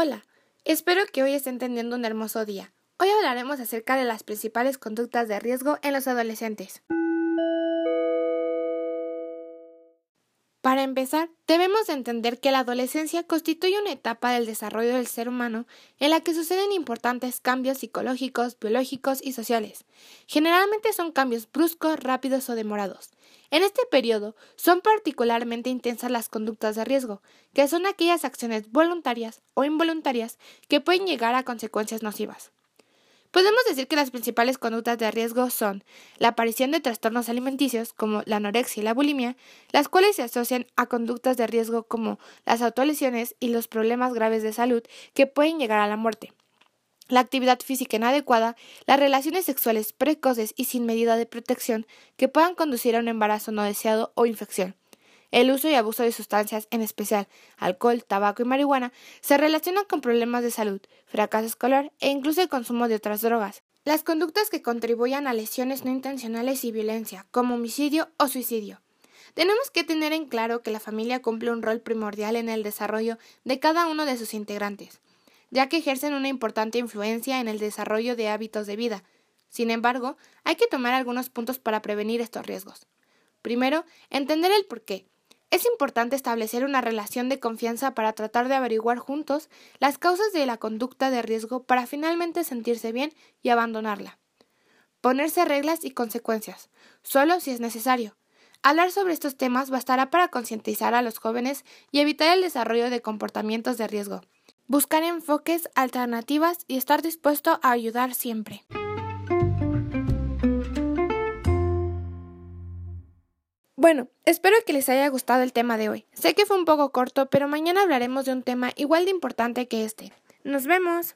Hola, espero que hoy estén teniendo un hermoso día. Hoy hablaremos acerca de las principales conductas de riesgo en los adolescentes. Para empezar, debemos entender que la adolescencia constituye una etapa del desarrollo del ser humano en la que suceden importantes cambios psicológicos, biológicos y sociales. Generalmente son cambios bruscos, rápidos o demorados. En este periodo son particularmente intensas las conductas de riesgo, que son aquellas acciones voluntarias o involuntarias que pueden llegar a consecuencias nocivas. Podemos decir que las principales conductas de riesgo son la aparición de trastornos alimenticios como la anorexia y la bulimia, las cuales se asocian a conductas de riesgo como las autolesiones y los problemas graves de salud que pueden llegar a la muerte. La actividad física inadecuada, las relaciones sexuales precoces y sin medida de protección que puedan conducir a un embarazo no deseado o infección. El uso y abuso de sustancias, en especial alcohol, tabaco y marihuana, se relacionan con problemas de salud, fracaso escolar e incluso el consumo de otras drogas. Las conductas que contribuyan a lesiones no intencionales y violencia, como homicidio o suicidio. Tenemos que tener en claro que la familia cumple un rol primordial en el desarrollo de cada uno de sus integrantes, ya que ejercen una importante influencia en el desarrollo de hábitos de vida. Sin embargo, hay que tomar algunos puntos para prevenir estos riesgos. Primero, entender el porqué. Es importante establecer una relación de confianza para tratar de averiguar juntos las causas de la conducta de riesgo para finalmente sentirse bien y abandonarla. Ponerse reglas y consecuencias, solo si es necesario. Hablar sobre estos temas bastará para concientizar a los jóvenes y evitar el desarrollo de comportamientos de riesgo. Buscar enfoques, alternativas y estar dispuesto a ayudar siempre. Bueno, espero que les haya gustado el tema de hoy. Sé que fue un poco corto, pero mañana hablaremos de un tema igual de importante que este. Nos vemos.